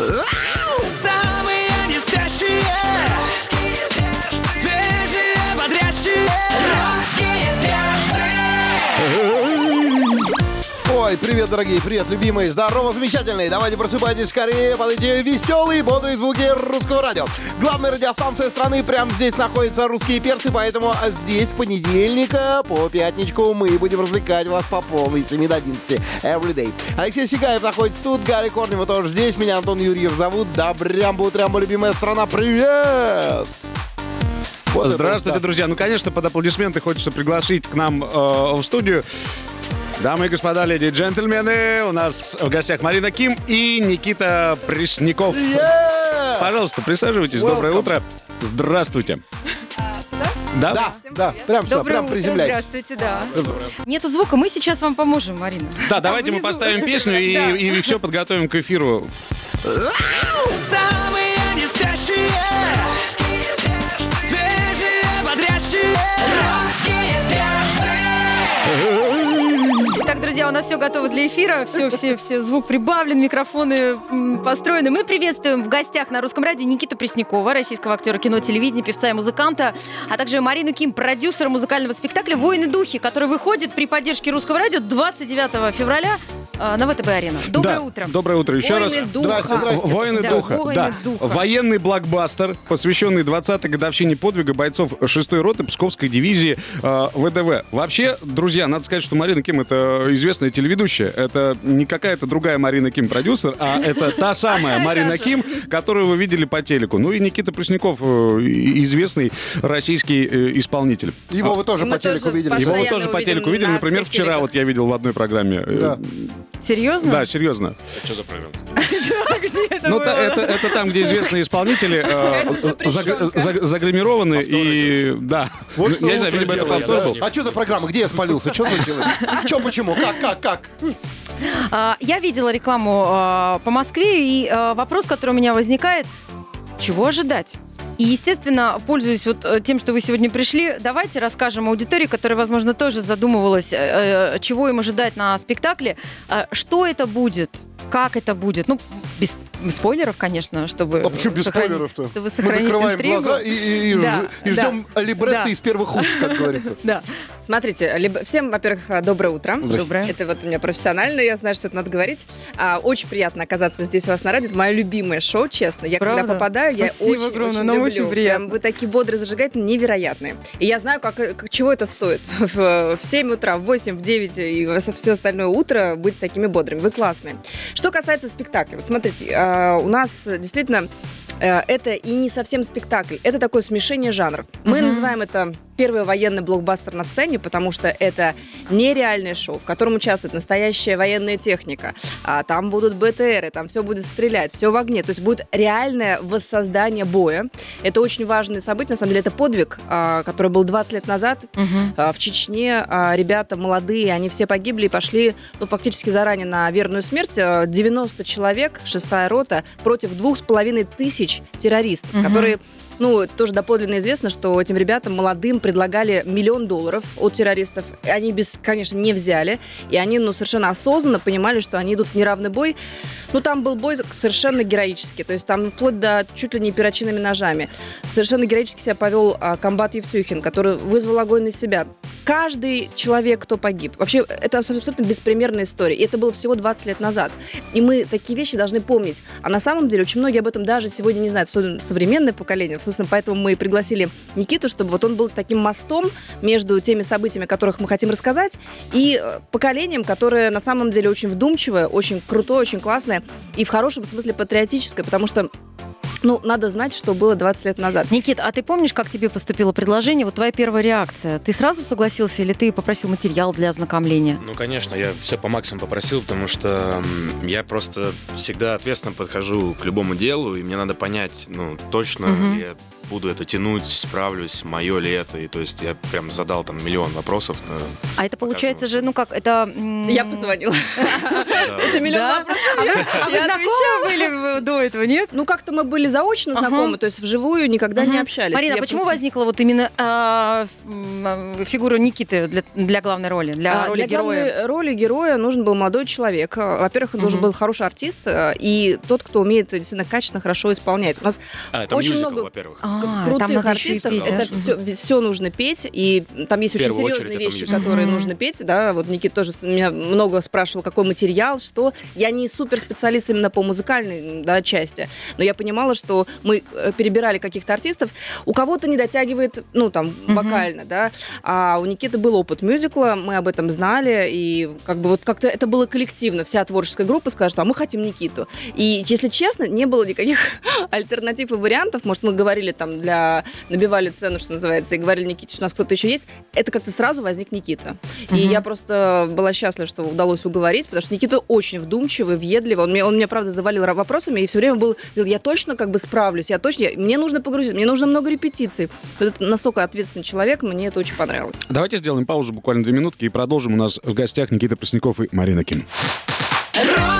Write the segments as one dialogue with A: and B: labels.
A: Самые не
B: Ой, привет, дорогие, привет, любимые, здорово, замечательные. Давайте просыпайтесь скорее под эти веселые, бодрые звуки русского радио. Главная радиостанция страны прямо здесь находится «Русские перцы», поэтому здесь с понедельника по пятничку мы будем развлекать вас по полной, с 7 до 11, every day. Алексей Сигаев находится тут, Гарри Корнева тоже здесь, меня Антон Юрьев зовут. Добрямбу, трямбу, любимая страна, привет! Вот это
C: Здравствуйте,
B: да.
C: друзья. Ну, конечно, под аплодисменты хочется пригласить к нам э, в студию. Дамы и господа, леди и джентльмены, у нас в гостях Марина Ким и Никита Пресняков.
B: Yeah!
C: Пожалуйста, присаживайтесь. Доброе
B: Welcome.
C: утро. Здравствуйте. Да?
B: Да, да, прям сюда,
D: Доброе
B: прям
D: утро,
B: приземляйтесь.
D: здравствуйте, да. Нету звука, мы сейчас вам поможем, Марина.
C: Да, давайте мы
D: внизу.
C: поставим песню
D: Да.
C: и, и все подготовим к эфиру.
A: Самые не спящие
D: друзья, у нас все готово для эфира. Все, все, все, звук прибавлен, микрофоны построены. Мы приветствуем в гостях на русском радио Никиту Преснякова, российского актера кино, телевидения, певца и музыканта, а также Марину Ким, продюсера музыкального спектакля «Воины духи», который выходит при поддержке русского радио 29 февраля э, на ВТБ-арена. Доброе
C: Да,
D: утро.
C: Доброе утро еще раз.
D: Воины духа.
B: Здрасте, здрасте.
C: Воины
D: Да,
C: духа.
D: воины
C: да.
D: духа.
C: Военный блокбастер, посвященный 20-й годовщине подвига бойцов 6-й роты Псковской дивизии э, ВДВ. Вообще, друзья, надо сказать, что Марина Ким это известная телеведущая. Это не какая-то другая Марина Ким продюсер, а это та самая Марина Ким, которую вы видели по телеку. Ну и Никита Пресняков, э, и- известный российский э, исполнитель.
B: Его вы тоже
E: Мы
B: по телеку
E: тоже
B: видели.
C: Его вы
E: Постоянно
C: тоже по
E: увидим
C: телеку видели.
E: на
C: Например,
E: всех
C: вчера
E: телеках.
C: вот я видел в одной программе. Э,
B: Да.
D: Серьезно?
C: Да, серьезно.
D: Где это
C: Ну,
D: было?
C: та- это, это там, где известные исполнители э, заг- загримированы и да.
B: Вот что
C: я не знаю, это повтор был.
B: А что за программа? Где я спалился? Что случилось? Что, почему? Как, как, как?
D: А, Я видела рекламу а, по Москве, и а, вопрос, который у меня возникает, чего ожидать? И, естественно, пользуясь вот э, тем, что вы сегодня пришли, давайте расскажем аудитории, которая, возможно, тоже задумывалась, э, э, чего им ожидать на спектакле, что это будет, как это будет. Ну, без спойлеров, конечно, чтобы...
B: А почему без
D: сохранить-
B: спойлеров-то?
D: Чтобы
B: Мы
D: сохранить
B: закрываем
D: интригу.
B: глаза и, и- и
D: Да,
B: и ждем либретто
D: да.
B: из первых уст, как говорится.
D: Да.
E: Смотрите, либо- всем, во-первых, доброе утро.
D: Доброе.
E: Это вот у меня профессионально, я знаю, что это надо говорить. А, очень приятно оказаться здесь у вас на радио. Это мое любимое шоу, честно. Я
D: Правда?
E: когда попадаю,
D: Спасибо
E: я очень,
D: огромное,
E: очень люблю.
D: Очень приятно.
E: Прям вы такие бодрые, зажигательные, невероятные. И я знаю, как, как- чего это стоит. В, в 7 утра, в 8, в 9 и все остальное утро быть такими бодрыми. Вы классные. Что касается спектакля, вот смотрите, а, у нас действительно э, это и не совсем спектакль, это такое смешение жанров. Мы
D: Мгм.
E: называем это первый военный блокбастер на сцене, потому что это нереальное шоу, в котором участвует настоящая военная техника. А там будут БТРы, там все будет стрелять, все в огне. То есть будет реальное воссоздание боя. Это очень важное событие, на самом деле это подвиг, а, который был 20 лет назад а, в Чечне. а, Ребята молодые, они все погибли и пошли, ну, фактически заранее на верную смерть. А, 90 человек, шестая рота, против двух с половиной тысяч террористов,
D: Мгм.
E: которые ну, тоже доподлинно известно, что этим ребятам молодым предлагали миллион долларов от террористов. Они, без, конечно, не взяли. И они, ну, совершенно осознанно понимали, что они идут в неравный бой. Ну, там был бой совершенно героический. То есть там вплоть до чуть ли не перочинными ножами. Совершенно героически себя повел а, комбат Евсюхин, который вызвал огонь на себя. Каждый человек, кто погиб. Вообще, это абсолютно беспримерная история. И это было всего 20 лет назад. И мы такие вещи должны помнить. А на самом деле очень многие об этом даже сегодня не знают. Современное поколение. Собственно, поэтому мы пригласили Никиту, чтобы вот он был таким мостом между теми событиями, о которых мы хотим рассказать, и э, поколением, которое на самом деле очень вдумчивое, очень крутое, очень классное и в хорошем смысле патриотическое, потому что ну, надо знать, что было 20 лет назад.
D: Никит, а ты помнишь, как тебе поступило предложение? Вот твоя первая реакция. Ты сразу согласился или ты попросил материал для ознакомления?
F: Ну, конечно, я все по максимуму попросил, потому что я просто всегда ответственно подхожу к любому делу, и мне надо понять, ну, точно
D: Мгм.
F: ли буду это тянуть, справлюсь, мое ли это. И то есть я прям задал там миллион вопросов. на-
D: А это получается же, ну как, это...
E: Я позвонила. Эти миллион вопросов.
D: А вы, а знакомы были до этого, нет?
E: Ну, как-то мы были заочно знакомы, то есть вживую никогда не общались.
D: Марина,
E: Я
D: почему возникла вот именно а, а, фигура Никиты для, главной роли, для
E: А,
D: роли героя?
E: роли героя нужен был молодой человек. А, Во-первых, он должен
D: Мгм.
E: был хороший артист э, и тот, кто умеет действительно качественно, хорошо исполнять. У нас
F: А, это
E: очень много
F: во-первых.
D: А,
E: крутых артистов.
D: петь, да?
E: это все, все нужно петь, и там есть очень серьезные вещи, которые нужно петь. Да, вот Никита тоже меня много спрашивал, какой материал, что. Я не супер специалист именно по музыкальной да, части, но я понимала, что мы э, перебирали каких-то артистов, у кого-то не дотягивает, ну там вокально, да, а у Никиты был опыт мюзикла, мы об этом знали, и как бы вот как-то это было коллективно, вся творческая группа сказала, что а мы хотим Никиту. И, если честно, не было никаких альтернатив и вариантов. Может, мы говорили там для... Набивали цену, что называется, и говорили Никите, что у нас кто-то еще есть. Это как-то сразу возник Никита. И я просто была счастлива, что удалось уговорить, потому что Никита очень вдумчивый, въедливый. Он меня, он меня правда, завалил вопросами, и все время был... говорил, Я точно как бы справлюсь, я точно... я- мне нужно погрузиться, мне нужно много репетиций. Вот это настолько ответственный человек, мне это очень понравилось.
C: Давайте сделаем паузу буквально две минутки и продолжим. У нас в гостях Никита Пресняков и Марина Ким.
A: Русские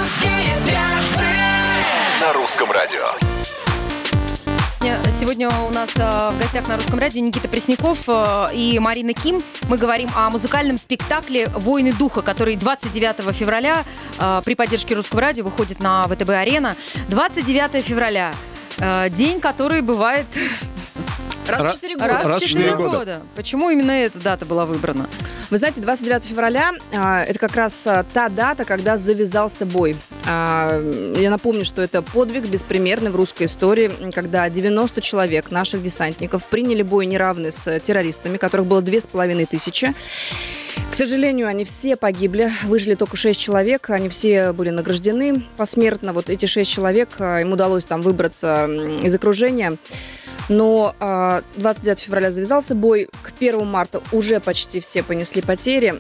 D: Сегодня у нас э, в гостях на русском радио Никита Пресняков э, и Марина Ким. Мы говорим о музыкальном спектакле «Войны духа», который 29 февраля э, при поддержке русского радио выходит на ВТБ-арена. 29 февраля. День, который бывает
E: Раз
C: Ра-
E: в четыре года.
D: раз, в
C: в
D: 4
C: четыре года.
D: года. Почему именно эта дата была выбрана?
E: Вы знаете, 29 февраля а, это как раз а, та дата, когда завязался бой. А, я напомню, что это подвиг беспримерный в русской истории, когда 90 человек наших десантников приняли бой неравный с террористами, которых было две с половиной тысячи. К сожалению, они все погибли. Выжили только шесть человек. Они все были награждены посмертно. Вот эти шесть человек, а, им удалось там выбраться из окружения. Но а, 29 февраля завязался бой. К 1 марта уже почти все понесли потери.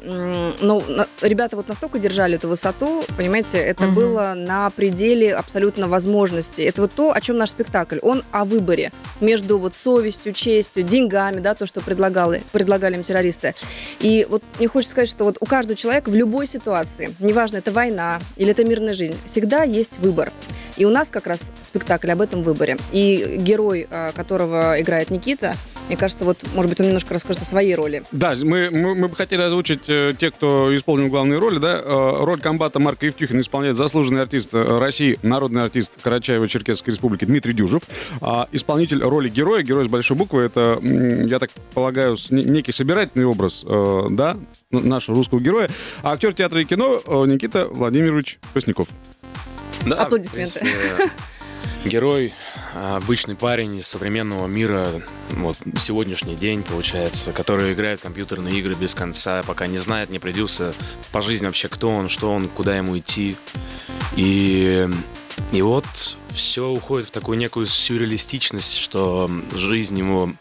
E: Но на- ребята вот настолько держали эту высоту, понимаете, это
D: Мгм.
E: было на пределе абсолютно возможностей. Это вот то, о чем наш спектакль. Он о выборе между вот совестью, честью, деньгами, да, то, что предлагали, предлагали им террористы. И вот мне хочется сказать, что вот у каждого человека в любой ситуации, неважно, это война или это мирная жизнь, всегда есть выбор. И у нас как раз спектакль об этом выборе. И герой, а, которого играет Никита, мне кажется, вот, может быть, он немножко расскажет о своей роли.
C: Да, мы, мы, мы бы хотели озвучить э, тех, кто исполнил главные роли. Да? Э, роль комбата Марка Евтюхина исполняет заслуженный артист э, России, народный артист Карачаево-Черкесской республики Дмитрий Дюжев. А исполнитель роли героя, герой с большой буквы, это, я так полагаю, с- не- некий собирательный образ, э, да, нашего русского героя. А актер театра и кино э, Никита Владимирович Пресняков.
F: Да, в
E: Аплодисменты.
F: принципе, Герой, а, обычный парень из современного мира, вот сегодняшний день, получается, который играет компьютерные игры без конца, пока не знает, не придется по жизни вообще, кто он, что он, куда ему идти. И, и вот все уходит в такую некую сюрреалистичность, что жизнь ему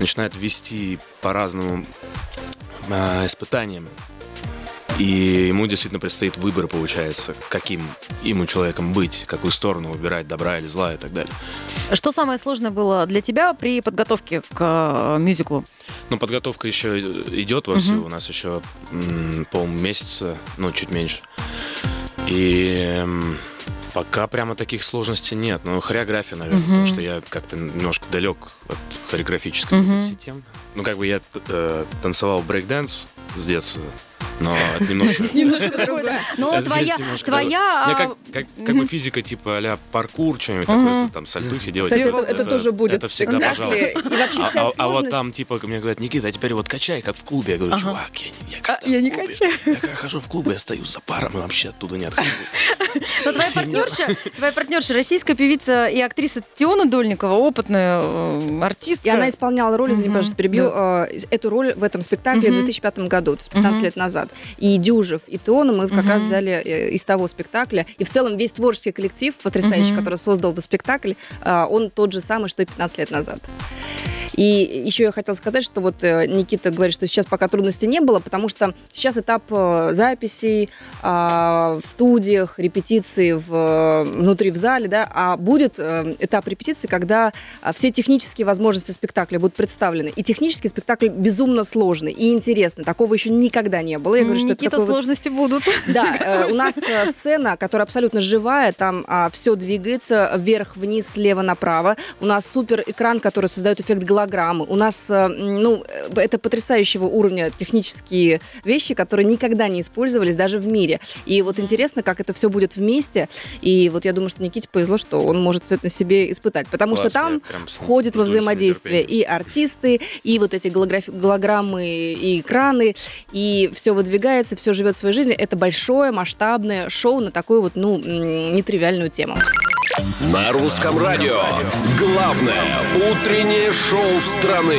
F: начинает вести по разным а, испытаниям. И ему действительно предстоит выбор, получается, каким ему человеком быть, какую сторону выбирать, добра или зла и так далее.
D: Что самое сложное было для тебя при подготовке к э, мюзиклу?
F: Но подготовка еще идет вовсю, у нас еще полмесяца, ну, чуть меньше. И пока прямо таких сложностей нет. Ну, хореография, наверное, потому что я как-то немножко далек от хореографической
D: Мгм.
F: системы. Ну, как бы я э, танцевал брейкденс с детства, но это немножко...
E: Немножко другое.
D: Но
F: здесь
D: твоя, а,
F: как, как, как бы физика типа а-ля паркур, что-нибудь такое, там сальтухи делать.
E: Кстати,
F: это,
E: тоже будет
F: Это всегда, пожалуйста. А, а- а вот там, типа, мне говорят, Никита, а теперь вот качай, как в клубе. Я говорю, чувак, я, не-
D: А, качаю.
F: Я когда хожу в клубы, я стою за паром и вообще оттуда не отхожу.
D: Но твоя партнерша, твоя партнерша, российская певица и актриса Теона Дольникова, опытная э, артистка.
E: И она исполняла роль, извини, пожалуйста, перебью, э, эту роль в этом спектакле в
D: Мгм.
E: 2005 году, то есть 15
D: Мгм.
E: лет назад. И Дюжев, и Теона мы как
D: Мгм.
E: раз взяли э, из того спектакля. И в целом весь творческий коллектив потрясающий,
D: Мгм.
E: который создал этот спектакль, э, он тот же самый, что и 15 лет назад. И еще я хотела сказать, что вот э, Никита говорит, что сейчас пока трудностей не было, потому что сейчас этап э, записей а, в студиях, репетиции в, внутри в зале, да, а будет э, этап репетиции, когда а, все технические возможности спектакля будут представлены. И технический спектакль безумно сложный и интересный. Такого еще никогда не было. Я говорю, что это
D: Никита,
E: такой вот-
D: сложности будут.
E: да, э, у нас э, сцена, которая абсолютно живая, там все двигается вверх, вниз, слева направо. У нас супер экран, который создает эффект голограммы. У нас, э, ну, э, это потрясающего уровня технические вещи, которые никогда не использовались даже в мире. И вот интересно, как это все будет вместе. И вот я думаю, что Никите повезло, что он может все это на себе испытать, потому
F: Класс,
E: что там входит во взаимодействие и артисты, и вот эти голограммы, и экраны, и все выдвигается, все живет своей жизнью. Это большое, масштабное шоу на такую вот, ну, нетривиальную тему.
G: На русском радио. Главное утреннее шоу страны.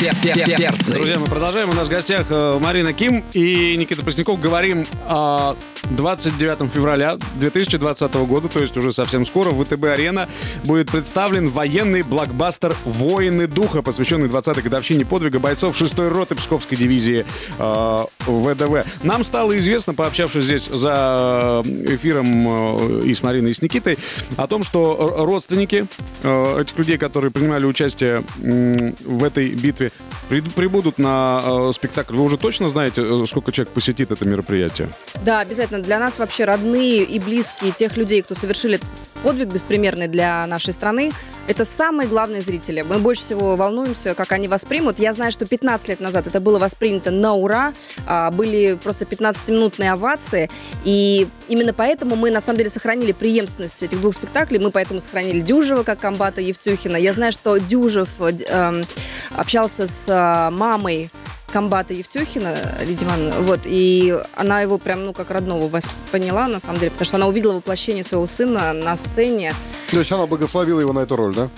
A: Русские перцы.
C: Друзья, мы продолжаем. У нас в гостях э, Марина Ким и Никита Пресняков. Говорим о 29 февраля 2020 года, то есть уже совсем скоро, в ВТБ-арена будет представлен военный блокбастер «Воины духа», посвященный 20-й годовщине подвига бойцов 6-й роты Псковской дивизии э, ВДВ. Нам стало известно, пообщавшись здесь за эфиром э, и с Мариной, и с Никитой, о том, что родственники э, этих людей, которые принимали участие м, в этой битве, при- прибудут на э, спектакль. Вы уже точно знаете, э, сколько человек посетит это мероприятие?
E: Да, обязательно. Для нас вообще родные и близкие тех людей, кто совершили подвиг беспримерный для нашей страны, это самые главные зрители. Мы больше всего волнуемся, как они воспримут. Я знаю, что 15 лет назад это было воспринято на ура. А, Были просто 15-минутные овации. И именно поэтому мы, на самом деле, сохранили преемственность этих двух спектаклей. Мы поэтому сохранили Дюжева, как комбата Евтюхина. Я знаю, что Дюжев э, эм, общался с э, мамой комбата Евтюхина, Ивановна, вот, и она его прям, ну, как родного восприняла, на самом деле, потому что она увидела воплощение своего сына на сцене.
B: То есть она благословила его на эту роль, да?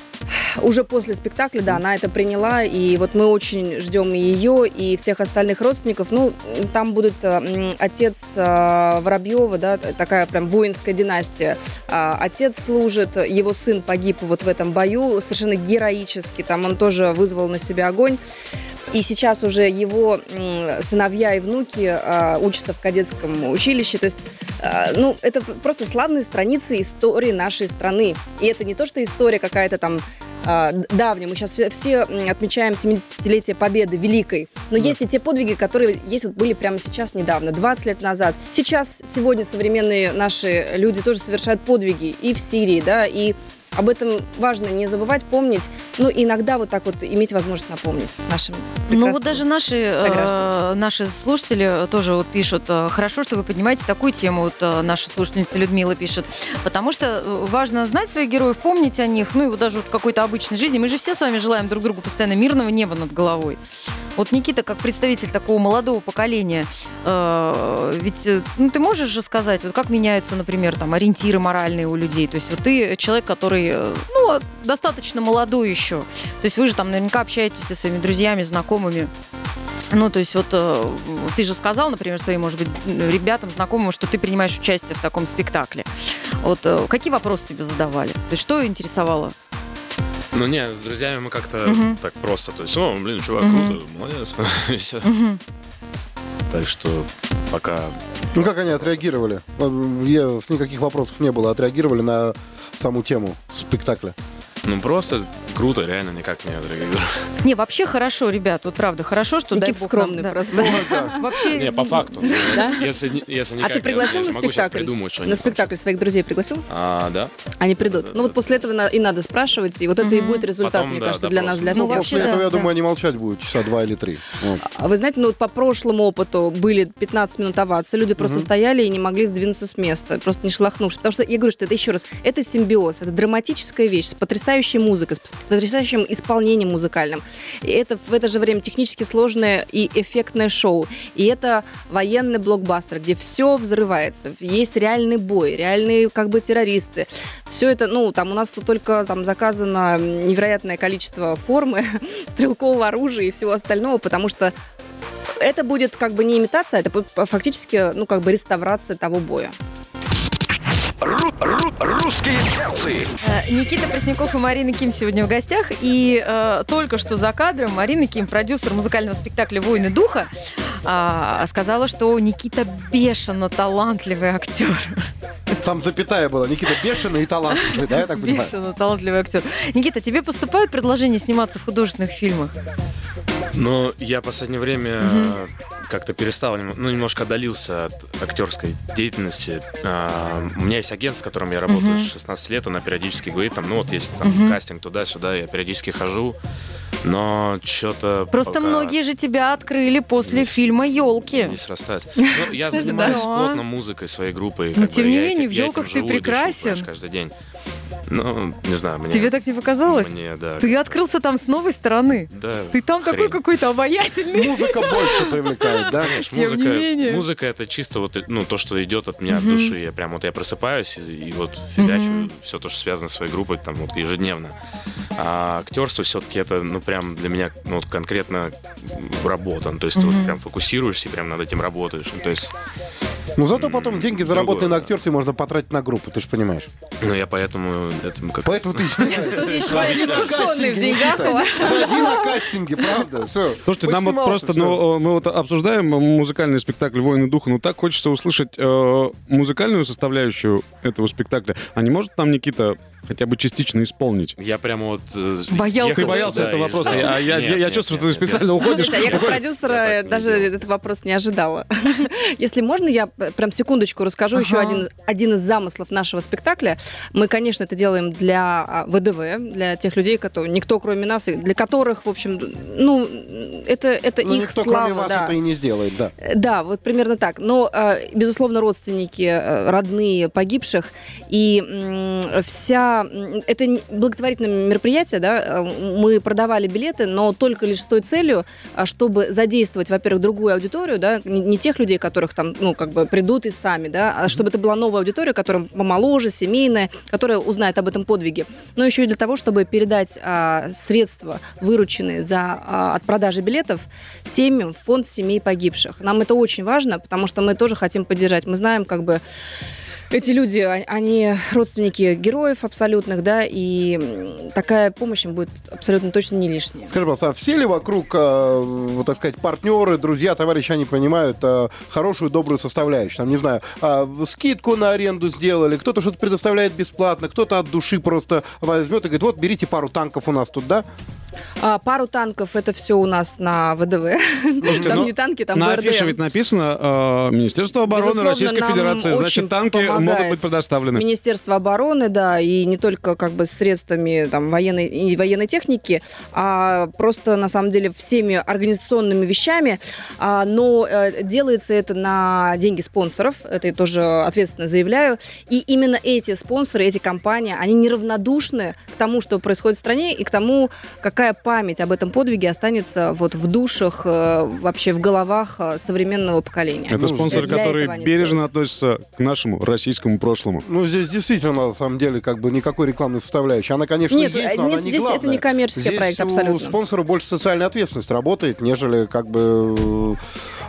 E: Уже после спектакля, да, она это приняла, и вот мы очень ждем ее, и всех остальных родственников. Ну, там будет э, отец э, Воробьева, да, такая прям воинская династия. А, Отец служит, его сын погиб вот в этом бою, совершенно героически, там он тоже вызвал на себя огонь. И сейчас уже его сыновья и внуки а, учатся в кадетском училище. То есть, а, ну, это просто славные страницы истории нашей страны. И это не то, что история какая-то там д- давняя. Мы сейчас все, отмечаем 75-летие Победы Великой. Но есть и те подвиги, которые есть вот были прямо сейчас недавно, 20 лет назад. Сейчас, сегодня современные наши люди тоже совершают подвиги и в Сирии, да, и об этом важно не забывать, помнить, ну, иногда вот так вот иметь возможность напомнить нашим
D: Ну вот даже наши, э, наши слушатели тоже вот пишут, э, хорошо, что вы поднимаете такую тему, вот э, наша слушательница Людмила пишет, потому что э, важно знать своих героев, помнить о них, ну и вот даже вот в какой-то обычной жизни. Мы же все с вами желаем друг другу постоянно мирного неба над головой. Вот Никита, как представитель такого молодого поколения, э, ведь э, ну, ты можешь же сказать, вот как меняются, например, там ориентиры моральные у людей. То есть вот ты человек, который, э, ну, достаточно молодой еще. То есть вы же там наверняка общаетесь со своими друзьями, знакомыми. Ну, то есть вот э, ты же сказал, например, своим, может быть, ребятам, знакомым, что ты принимаешь участие в таком спектакле. Вот э, какие вопросы тебе задавали? То есть что интересовало?
F: Ну, не, с друзьями мы как-то
D: Мгм.
F: так просто. То есть, о, блин, чувак,
D: Мгм.
F: круто, молодец. И всё. Так что пока...
B: Ну как они отреагировали? Я- Никаких вопросов не было. Отреагировали на саму тему спектакля.
F: Ну, просто круто, реально никак не отреагировал.
D: Не, вообще хорошо, ребят, вот правда, хорошо, что дай
E: Никита
D: бог нам-
E: скромный
D: да.
E: просто.
D: Вообще,
F: Не, по факту.
E: Да?
F: Если, не- если
E: А
F: никак,
E: ты
F: я-
E: пригласил
F: я
E: на
F: не могу сейчас
E: спектакль?
F: придумать что
E: На спектакль своих друзей пригласил?
F: А, да?
E: Они придут. Ну вот после этого на- и надо спрашивать, и вот это и будет результат,
F: Потом,
E: мне
F: да,
E: кажется, для
F: допрос.
E: нас, для
D: Ну,
E: всех.
D: вообще,
B: После этого,
D: да,
B: я
D: да.
B: думаю, они молчать будут часа два или три. Вот.
E: А Вы знаете, ну вот по прошлому опыту были 15 минут овации, люди просто стояли и не могли сдвинуться с места, просто не шелохнувшись. Потому что я говорю, что это еще раз, это симбиоз, это драматическая вещь с потрясающей музыкой, с потрясающим исполнением музыкальным. И это в это же время технически сложное и эффектное шоу. И это военный блокбастер, где все взрывается. Есть реальный бой, реальные как бы террористы. Все это, ну, там у нас только там заказано невероятное количество формы, стрелкового оружия и всего остального, потому что это будет как бы не имитация, это будет фактически, ну, как бы реставрация того боя.
G: Ру- ру- Русские перцы.
D: Э, Никита Пресняков и Марина Ким сегодня в гостях. И э, только что за кадром Марина Ким, продюсер музыкального спектакля «Войны духа», а, сказала, что Никита бешено талантливый актер.
B: Там запятая была. Никита бешеный и талантливый, да, я так понимаю?
D: Бешено талантливый актер. Никита, тебе поступают предложения сниматься в художественных фильмах?
F: Но я в последнее время э, как-то перестал, ну, немножко отдалился от актерской деятельности. А, У меня есть агент, с которым я работаю с 16 лет, она периодически говорит, там, ну вот есть там кастинг туда-сюда, я периодически хожу, но что-то
D: Просто многие же тебя открыли после
F: Не
D: фильма «Елки».
F: не срастается. Ну, я занимаюсь плотно музыкой своей группой.
D: Но тем не менее, в
F: этим
D: ты прекрасен.
F: каждый день. Ну, не знаю, мне...
D: Тебе так не показалось?
F: Мне, да.
D: Ты открылся там с новой стороны.
F: да,
D: Ты там такой
F: хрень.
D: какой-то обаятельный.
B: Музыка больше привлекает, да?
F: Знаешь,
D: Тем не
F: музыка,
D: менее.
F: музыка это чисто вот ну то, что идет от меня от души. Я прям вот я просыпаюсь и, и вот фигачу все то, что связано с своей группой, там вот ежедневно. А актерство все-таки это ну прям для меня ну вот конкретно работа. Ну, то есть ты вот прям фокусируешься и прям над этим работаешь. Ну, то есть,
B: Но зато потом деньги, заработанные на
F: Другое, да.
B: актерстве, можно потратить на группу, ты же понимаешь.
F: ну я поэтому это как
B: Поэтому ты Ходи на. Ходи на кастинге, правда, все.
C: Слушайте, нам вот просто, ну, э, мы вот обсуждаем музыкальный спектакль «Войны духа», но так хочется услышать э, музыкальную составляющую этого спектакля. А не может нам Никита хотя бы частично исполнить?
F: я прямо вот э,
D: Боялся.
C: Ты боялся этого вопроса, а я,
F: Нет,
C: я, я
F: нет,
C: чувствую,
F: нет,
C: что ты специально уходишь.
E: А я как продюсера даже этот вопрос не ожидала. Если можно, я прям секундочку расскажу еще
D: Ага.
E: один, один из замыслов нашего спектакля. Мы, конечно, это делаем для а, ВДВ, для тех людей, которые, никто кроме нас, для которых, в общем, ну, это, это
B: Ну,
E: их
B: никто,
E: слава.
B: кроме вас,
E: да.
B: это и не сделает, да.
E: Да, вот примерно так. Но, э, безусловно, родственники, э, родные погибших и вся... Это благотворительное мероприятие, да, э, мы продавали билеты, но только лишь с той целью, а, чтобы задействовать, во-первых, другую аудиторию, да, не, не тех людей, которых там, ну, как бы придут и сами, да, а чтобы это была новая аудитория, которая помоложе, семейная, которая узнает об этом подвиге. Но еще и для того, чтобы передать а, средства, вырученные за, а, от продажи билетов, семьям в фонд семей погибших. Нам это очень важно, потому что мы тоже хотим поддержать. Мы знаем, как бы, эти люди, а- они родственники героев абсолютных, да, и такая помощь им будет абсолютно точно не лишняя.
B: Скажи, пожалуйста, а все ли вокруг, э, вот так сказать, партнеры, друзья, товарищи, они понимают э, хорошую, добрую составляющую? Там, не знаю, а, скидку на аренду сделали, кто-то что-то предоставляет бесплатно, кто-то от души просто возьмет и говорит, вот, берите пару танков у нас тут, да?
E: А, пару танков это все у нас на ВДВ.
C: Слушайте,
E: там
C: ну,
E: не танки, там
C: На
E: БРДМ.
C: афише ведь написано э, Министерство обороны
E: Безусловно,
C: Российской Федерации. Значит, танки
E: помогает
C: могут быть предоставлены.
E: Министерство обороны, да, и не только как бы средствами там военной и военной техники, а просто на самом деле всеми организационными вещами. А, но э, делается это на деньги спонсоров, это я тоже ответственно заявляю. И именно эти спонсоры, эти компании, они неравнодушны к тому, что происходит в стране, и к тому, какая память об этом подвиге останется вот в душах, э, вообще в головах э, современного поколения.
C: Это
E: для этого они
C: бережно
E: делают.
C: относятся к нашему российскому прошлому.
B: Ну, здесь действительно, на самом деле, как бы никакой рекламной составляющей. Она, конечно,
E: Нет,
B: есть, но
E: нет,
B: она не
E: здесь это
B: главная.
E: не коммерческий
B: Здесь
E: проект,
B: у
E: абсолютно.
B: спонсора больше социальная ответственность работает, нежели как бы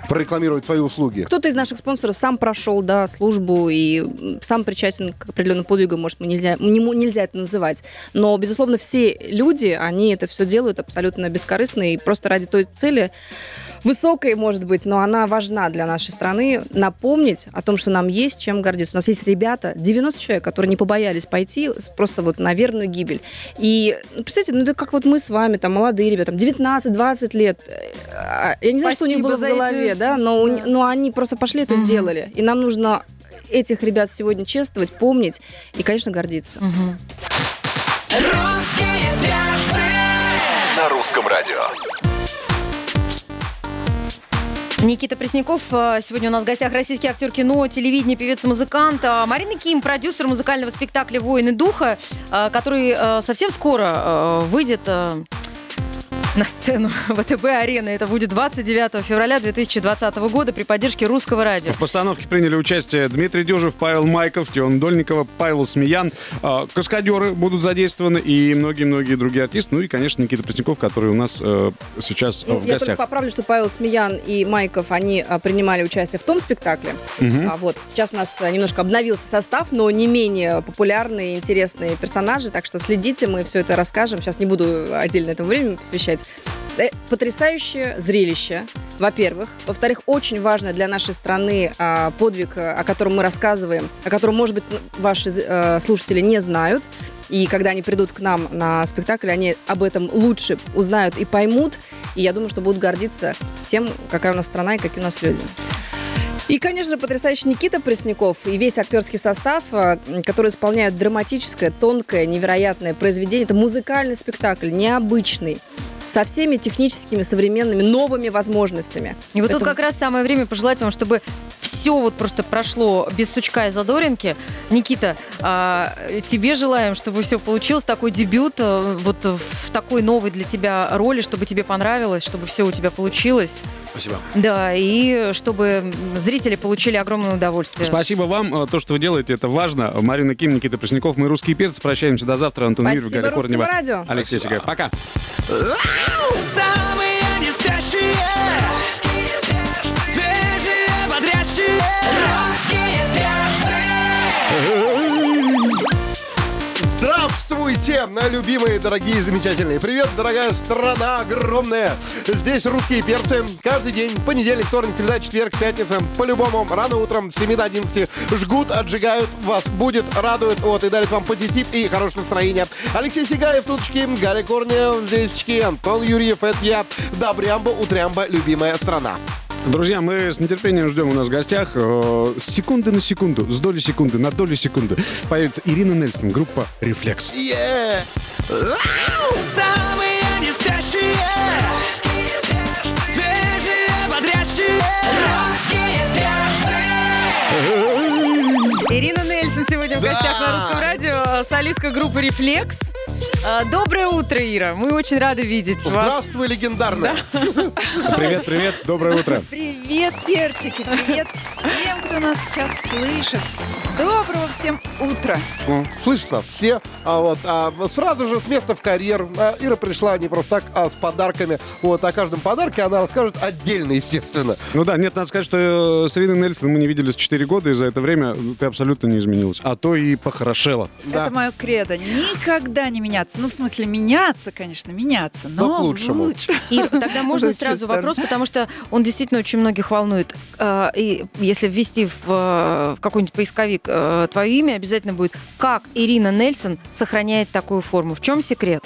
B: прорекламировать свои услуги.
E: Кто-то из наших спонсоров сам прошел, да, службу и сам причастен к определенным подвигам, может, мы нельзя, нельзя это называть. Но, безусловно, все люди, они это все делают абсолютно бескорыстно и просто ради той цели, высокой, может быть, но она важна для нашей страны, напомнить о том, что нам есть чем гордиться. У нас есть ребята, 90 человек, которые не побоялись пойти просто вот на верную гибель. И, ну, представьте, ну это как вот мы с вами, там, молодые ребята, там, 19-20 лет. А, Я не знаю, что у них
D: Спасибо
E: было в
D: за эти-
E: голове, да, но, у-
D: Да.
E: но они просто пошли это сделали. И нам нужно этих ребят сегодня чествовать, помнить и, конечно, гордиться.
A: Русские перцы.
G: Русском радио.
D: Никита Пресняков э, сегодня у нас в гостях российский актер кино, телевидение, певец музыкант. А Марина Ким, продюсер музыкального спектакля «Воины духа», э, который э, совсем скоро выйдет на сцену ВТБ-арены. Это будет 29 февраля 2020 года при поддержке русского радио.
C: В постановке приняли участие Дмитрий Дюжев, Павел Майков, Тион Дольникова, Павел Смеян. А, Каскадеры будут задействованы и многие-многие другие артисты. Ну и, конечно, Никита Пресняков, который у нас э, сейчас
E: Ну,
C: в
E: я только
C: гостях.
E: поправлю, что Павел Смеян и Майков, они а, принимали участие в том спектакле. А, вот. Сейчас у нас а, немножко обновился состав, но не менее популярные, интересные персонажи, так что следите, мы все это расскажем. Сейчас не буду отдельно этому время посвящать. Э, Потрясающее зрелище, во-первых. Во-вторых, очень важно для нашей страны а, подвиг, а, о котором мы рассказываем, о котором, может быть, ваши э, слушатели не знают. И когда они придут к нам на спектакль, они об этом лучше узнают и поймут. И я думаю, что будут гордиться тем, какая у нас страна и какие у нас люди. И, конечно же, потрясающий Никита Пресняков и весь актерский состав, э, который исполняют драматическое, тонкое, невероятное произведение. Это музыкальный спектакль, необычный, со всеми техническими, современными, новыми возможностями.
D: И вот тут
E: Поэтому-
D: как раз самое время пожелать вам, чтобы все вот просто прошло без сучка и задоринки. Никита, а, тебе желаем, чтобы все получилось, такой дебют э, вот в такой новой для тебя роли, чтобы тебе понравилось, чтобы все у тебя получилось.
F: Спасибо.
D: Да, и чтобы зрители получили огромное удовольствие.
C: Спасибо вам. Э, То, что вы делаете, это важно. Марина Ким, Никита Пресняков. Мы русские перцы. Прощаемся до завтра. Антон Юрьев, Галя Корнева.
E: радио.
C: Алексей Сигаев. Пока.
A: Самые не спящие
B: Здравствуйте, любимые, дорогие, замечательные. Привет, дорогая страна огромная. Здесь русские перцы. Каждый день, понедельник, вторник, среда, четверг, пятница. По-любому, рано утром с 7 до 11 жгут, отжигают вас, будет, радует, вот, и дарит вам позитив и хорошее настроение. Алексей Сигаев, туточки, Галя Корнева, здесечки, Антон Юрьев, это я. Добрямба, утрямба, любимая страна.
C: Друзья, мы с нетерпением ждем у нас в гостях э, с секунды на секунду, с доли секунды на долю секунды появится Ирина Нельсон, группа «Рефлекс».
B: Yeah!
A: Самые не спящие Свежие, бодрящие Русские
D: Ирина Нельсон сегодня в
B: Да.
D: гостях на Русском радио, солистка группы «Рефлекс». А, Доброе утро, Ира. Мы очень рады видеть вас.
B: Здравствуй, легендарная.
C: Привет, привет, доброе утро.
H: Привет, перчики! Привет всем, кто нас сейчас слышит! Доброго всем утра!
B: Ну, Слышат нас все. А вот, а, сразу же с места в карьер. А, Ира пришла не просто так, а с подарками. Вот, о каждом подарке она расскажет отдельно, естественно.
C: Ну да, нет, надо сказать, что э, с Ириной Нельсон мы не виделись 4 года, и за это время ты абсолютно не изменилась. А то и похорошела.
B: Да.
H: Это мое кредо. Никогда не меняться. Ну, в смысле, меняться, конечно, меняться, но,
B: Но к лучшему.
H: лучше.
D: Ир, тогда можно сразу вопрос, потому что он действительно очень многих волнует. А, И если ввести в, э, в какой-нибудь поисковик э, твое имя, обязательно будет «Как Ирина Нельсон сохраняет такую форму?» В чем секрет?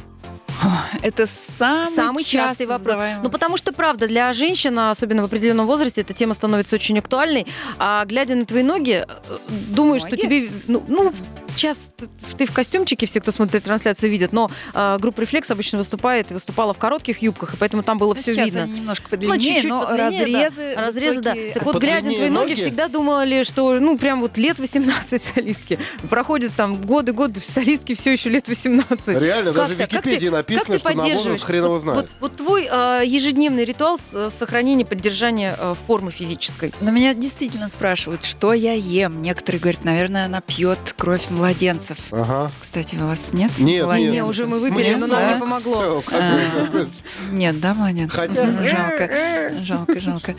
H: Это самый,
D: Самый частый вопрос.
H: задаваемый.
D: Ну, потому что, правда, для женщин, особенно в определенном возрасте, эта тема становится очень актуальной. А глядя на твои ноги, э, думаю, что тебе... Ну, ну, сейчас ты- в костюмчике, все, кто смотрит трансляцию, видят, но э, группа «Рефлекс» обычно выступает и выступала в коротких юбках, и поэтому там было
H: Ну,
D: все
H: сейчас
D: видно.
H: немножко
D: Ну,
H: подлиннее,
D: чуть-чуть
H: но
D: подлиннее, да.
H: разрезы,
D: Разрезы, да. Так вот, глядя на твои ноги,
B: ноги?
D: всегда думали, что, ну, прям вот лет 18 солистки. Проходят там годы-годы, солистки все еще лет 18.
B: Реально, даже в
D: Как как ты-
B: Википедии написано,
D: как ты
B: что на возраст
D: поддерживаешь?
B: хрен его
D: Вот-
B: знает.
D: Вот, вот твой э, ежедневный ритуал с- э, сохранения, поддержания э, формы физической.
H: Но меня действительно спрашивают, что я ем. Некоторые говорят, наверное, она пьет кровь младенцев.
B: Ага.
H: Кстати, у вас нет?
B: Нет,
H: младенцев?
D: Не, уже мы выпили, но нам
H: да.
D: не помогло.
H: А. Нет, да, младенцев?
B: Хотя-
H: Жалко, жалко, жалко.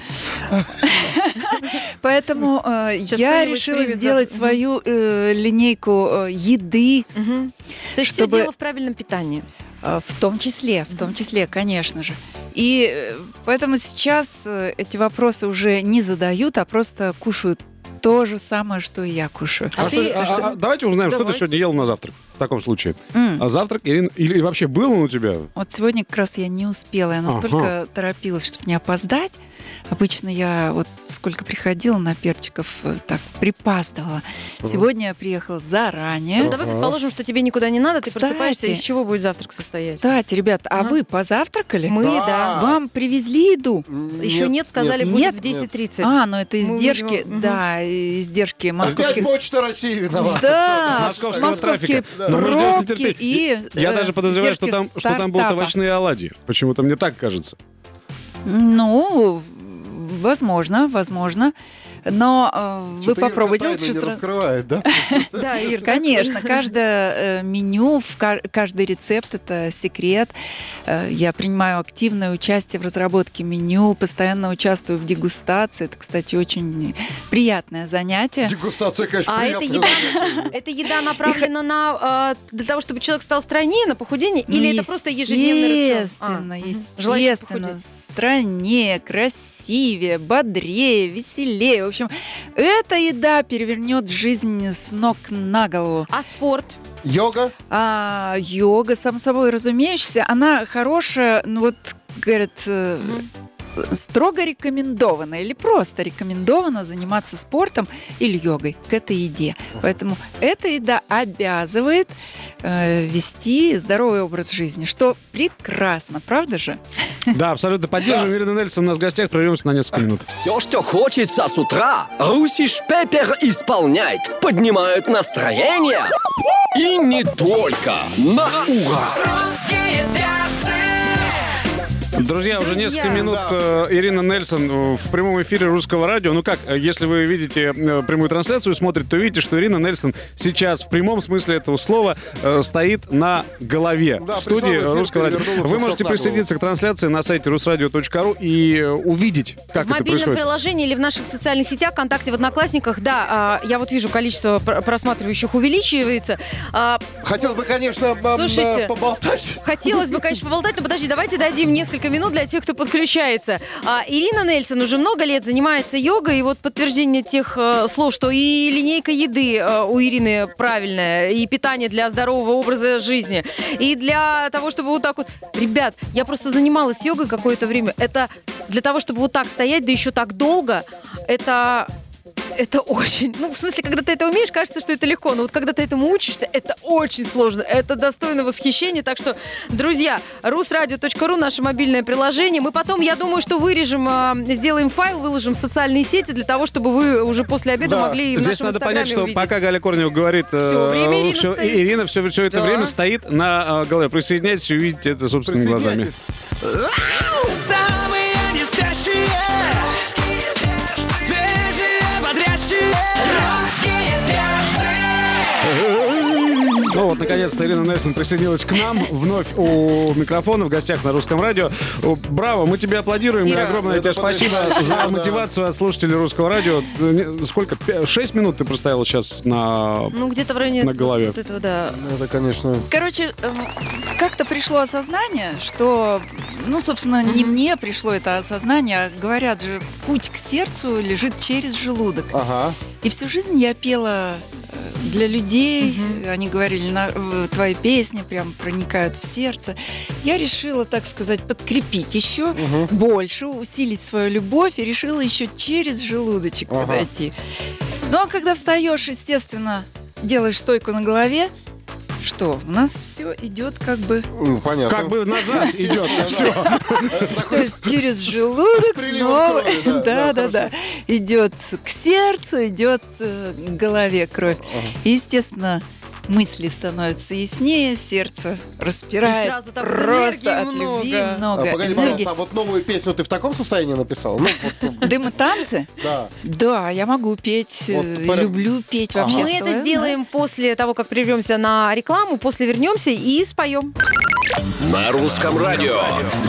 H: Поэтому э, я решила сделать свою э, линейку э, еды.
D: То есть
H: Чтобы-
D: все дело в правильном питании.
H: Э, в том числе, в том числе, конечно же. И э, поэтому сейчас э, эти вопросы уже не задают, а просто кушают то же самое, что и я кушаю.
C: А
D: ты-
C: что- а- а- давайте узнаем, что ты
D: Давайте.
C: сегодня ел на завтрак в таком случае.
H: М.
C: А завтрак, Ирина, или вообще был он у тебя?
H: Вот сегодня как раз я не успела, я настолько торопилась, чтобы не опоздать, Обычно я вот сколько приходила на перчиков, э, так припаздывала. Сегодня я приехала заранее.
D: Ну, давай предположим, что тебе никуда не надо, ты
H: Кстати.
D: просыпаешься, из чего будет завтрак состоять?
H: Кстати, ребят, а
D: Ага.
H: вы позавтракали?
D: Мы,
B: Да.
D: да.
H: Вам привезли еду?
D: Еще нет, сказали,
H: нет.
D: будет в 10.30.
H: А, ну это
D: Мы
H: издержки,
D: мгм.
H: да, издержки
B: Опять
H: московских.
B: Почта России виновата.
H: Да, московские
C: мы с
H: пробки и
C: Я
H: э,
C: даже подозреваю, что там, что там будут овощные оладьи. Почему-то мне так кажется.
H: Ну, возможно, возможно. Но э, вы попробуйте
B: не
H: сразу.
B: раскрывает, да?
D: Да, Ир,
H: Конечно, каждое э, меню, каждый рецепт это секрет. Э, Я принимаю активное участие в разработке меню, постоянно участвую в дегустации. Это, кстати, очень приятное занятие.
B: Дегустация, конечно,
D: А это еда, это еда направлена на а, для того, чтобы человек стал стройнее, на похудение,
H: Ну,
D: или это просто ежедневный рацион? А,
H: Естественно.
D: Желающих
H: естественно, страннее, красивее, бодрее, веселее. В общем, эта еда перевернет жизнь с ног на голову.
D: А спорт?
B: Йога?
H: А йога, само собой разумеющаяся, она хорошая, ну вот, говорят, э, строго рекомендовано или просто рекомендовано заниматься спортом или йогой к этой еде. Поэтому эта еда обязывает э, вести здоровый образ жизни, что прекрасно, правда же?
C: Да, абсолютно поддерживаем. Ирина Нельсон у нас в гостях. Прервемся на несколько минут.
I: Все, что хочется с утра, Русиш Пеппер исполняет. Поднимают настроение. И не только. На ура!
A: Русские перцы.
C: Друзья, уже
D: Друзья.
C: несколько минут э, Ирина Нельсон э, в прямом эфире русского радио. Ну как, э, если вы видите прямую трансляцию, смотрите, то видите, что Ирина Нельсон сейчас в прямом смысле этого слова стоит на голове
B: Да,
C: в студии
B: в эфир,
C: русского радио. Вы можете присоединиться к трансляции на сайте rusradio.ru и увидеть, как
D: в
C: это
D: мобильном
C: происходит.
D: приложении или в наших социальных сетях, ВКонтакте, в Одноклассниках, да, а, я вот вижу, количество пр- просматривающих увеличивается. А,
B: Хотелось бы, конечно,
D: Слушайте.
B: поболтать.
D: Хотелось бы, конечно, поболтать, но подожди, давайте дадим несколько минут для тех, кто подключается. А, Ирина Нельсон уже много лет занимается йогой, и вот подтверждение тех э, слов, что и линейка еды э, у Ирины правильная, и питание для здорового образа жизни, и для того, чтобы вот так вот... Ребят, я просто занималась йогой какое-то время. Это для того, чтобы вот так стоять, да еще так долго, это... Это очень... Ну, в смысле, когда ты это умеешь, кажется, что это легко. Но вот когда ты этому учишься, это очень сложно. Это достойно восхищения. Так что, друзья, rusradio.ru, наше мобильное приложение. Мы потом, я думаю, что вырежем, а, сделаем файл, выложим в социальные сети для того, чтобы вы уже после обеда
B: Да.
D: могли в
C: Здесь надо понять, что
D: увидеть.
C: пока Галя Корнева говорит, э,
D: Всё время Ирина
C: всё-
D: стоит.
C: Ирина все, все это
D: Да.
C: время стоит на э, голове. Присоединяйтесь и увидите это собственными глазами.
B: Присоединяйтесь.
C: Ну вот, наконец-то Ирина Нельсон присоединилась к нам вновь у микрофона в гостях на русском радио. Браво, мы тебе аплодируем и огромное тебе спасибо за мотивацию от слушателей русского радио. Сколько? Шесть минут ты простояла сейчас на...
D: Ну, где-то в районе
C: На голове.
D: вот этого, да.
B: Это, конечно...
H: Короче, э, как-то пришло осознание, что, ну, собственно, не мне пришло это осознание, а говорят же, путь к сердцу лежит через желудок.
B: Ага.
H: И всю жизнь я пела для людей, они говорили, «На- твои песни прям проникают в сердце. Я решила, так сказать, подкрепить еще больше, усилить свою любовь и решила еще через желудочек
B: Ага.
H: подойти. Ну а когда встаешь, естественно, делаешь стойку на голове, что, у нас все идет как бы...
B: М, Понятно.
C: Как бы назад идет. Все.
H: То есть через желудок снова,
B: да,
H: да,
B: да,
H: идет к сердцу, идет э, к голове кровь. Естественно, мысли становятся яснее, сердце распирает.
D: И сразу так вот
H: просто от
D: энергии
H: любви
D: много.
B: А,
H: много
B: погоди,
H: энергии.
B: пожалуйста, а вот новую песню ты в таком состоянии написал? Ну, вот,
H: Дым и танцы?
B: да.
H: Да, я могу петь,
B: Вот,
H: э,
B: пора-
H: люблю петь
B: Ага.
H: вообще.
D: Мы это сделаем после того, как прервемся на рекламу, после вернемся и споем.
I: На русском радио.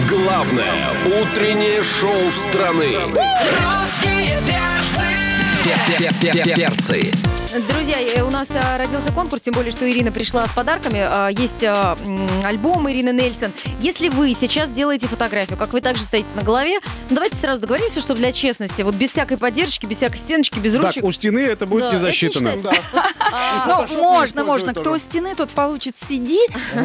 I: Главное утреннее шоу страны.
A: Русские перцы.
I: Перцы.
D: Друзья, э, у нас а, родился конкурс, тем более, что Ирина пришла с подарками. А, Есть м, альбом Ирины Нельсон. Если вы сейчас делаете фотографию, как вы также стоите на голове, ну, давайте сразу договоримся, что для честности, вот без всякой поддержки, без всякой стеночки, без
C: Так,
D: ручек.
C: у стены это будет
D: Да,
C: не засчитано.
D: А,
H: Ну, можно, можно. Кто у стены, тот получит CD,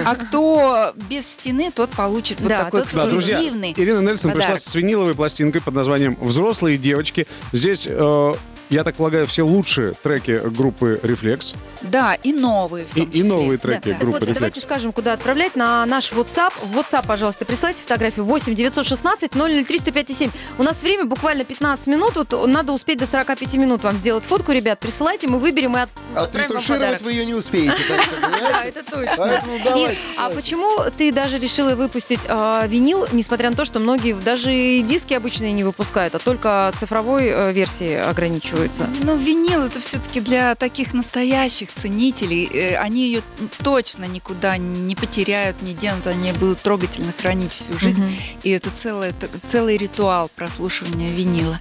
H: а кто без стены, тот получит вот такой эксклюзивный.
C: Ирина Нельсон пришла с виниловой пластинкой под названием «Взрослые девочки». Здесь, э, я так полагаю, все лучшие треки группы «Рефлекс»
H: Да, и новые в
C: и, и новые
D: Да,
C: треки
D: так
C: группы
D: вот, давайте
C: «Рефлекс».
D: скажем, куда отправлять. На наш WhatsApp. В WhatsApp, пожалуйста, присылайте фотографию 8 916 003 105 У нас время буквально 15 минут. Вот надо успеть до 45 минут вам сделать фотку, ребят. Присылайте, мы выберем и от- отправим вам
B: Отретушировать
D: подарок.
B: вы ее не успеете,
D: Да, это точно.
B: Давайте,
D: а почему ты даже решила выпустить э, винил, несмотря на то, что многие даже и диски обычные не выпускают, а только цифровой э, версии ограничиваются?
H: Ну, винил это все-таки для таких настоящих ценителей. Э, Они ее точно никуда не потеряют, не денут, они будут трогательно хранить всю жизнь.
D: Мгм.
H: И это целый, это целый ритуал прослушивания винила.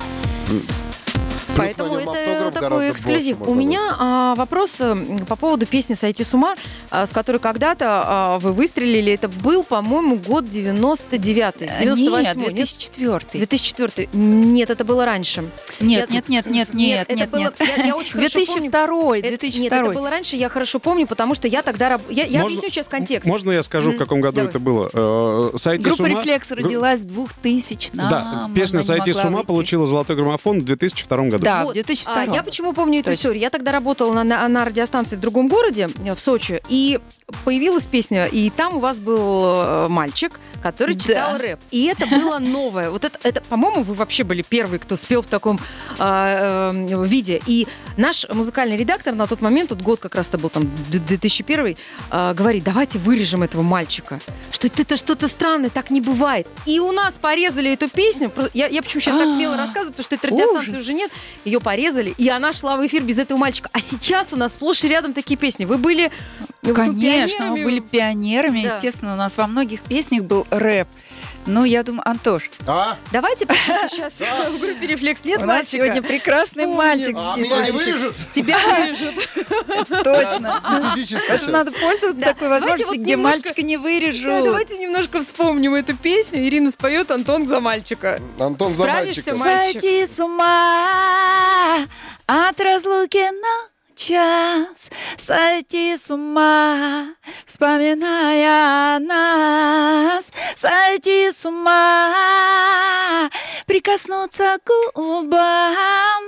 B: Плюс
D: Поэтому это такой эксклюзив.
B: больше
D: У меня а, вопрос э, по поводу песни «Сойти с ума», а, с которой когда-то а, вы выстрелили. Это был, по-моему, год 99-й,
H: Э,
D: 98
H: Нет, 2004.
D: 2004 Нет, это было раньше.
H: Нет,
D: Я-
H: нет, нет, нет, нет,
D: это
H: нет,
D: было-
H: нет.
D: Я, я очень хорошо помню.
H: 2002,
D: Это-
H: 2002.
D: Нет, это было раньше, я хорошо помню, потому что я тогда... раб- Я, я
C: Можно-
D: объясню сейчас контекст.
C: Можно я скажу, в каком году
D: Давай.
C: это было? Э, «Сойти с
H: Группа
C: ума».
H: «Рефлекс» родилась в 2000
C: Да, песня «Сойти с ума» получила золотой граммофон в 2002 году.
H: Да, в
D: Вот.
H: 2002.
D: А, я почему помню эту
H: Точно.
D: историю? Я тогда работала на, на, на радиостанции в другом городе, э, в Сочи, и появилась песня, и там у вас был э, мальчик, который
H: Да.
D: читал рэп. И это было новое. Вот это, это по-моему, вы вообще были первые, кто спел в таком а, э, виде. И наш музыкальный редактор на тот момент, тот год как раз это был там д- 2001, э, говорит, давайте вырежем этого мальчика. Что это, что-то странное, так не бывает. И у нас порезали эту песню. Я, я почему сейчас так смело
H: А,
D: рассказываю, потому что этой радиостанции уже нет. Ее порезали, и она шла в эфир без этого мальчика. А сейчас у нас сплошь и рядом такие песни. Вы были ну,
H: Конечно, мы были пионерами,
D: Да.
H: естественно, у нас во многих песнях был рэп. Ну, я думаю, Антош,
B: А?
D: Давайте посмотрим сейчас в группе «Рефлекс». Нет
H: у нас
D: мальчика?
H: сегодня прекрасный
D: Вспомним.
H: мальчик
B: А
H: сидит.
B: меня не вырежут?
D: Тебя вырежут.
H: Точно.
B: Физически
H: Это надо пользоваться
D: Да.
H: такой
D: Давайте
H: возможностью,
D: вот
H: где
D: немножко-
H: мальчика не
D: Да,
H: вырежут.
D: давайте немножко вспомним эту песню. Ирина споет «Антон за мальчика».
B: Антон за
D: Справишься,
B: мальчика.
D: мальчик?
H: Сойти с ума от разлуки на час, сойти с ума, вспоминая нас, сойти с ума, прикоснуться к губам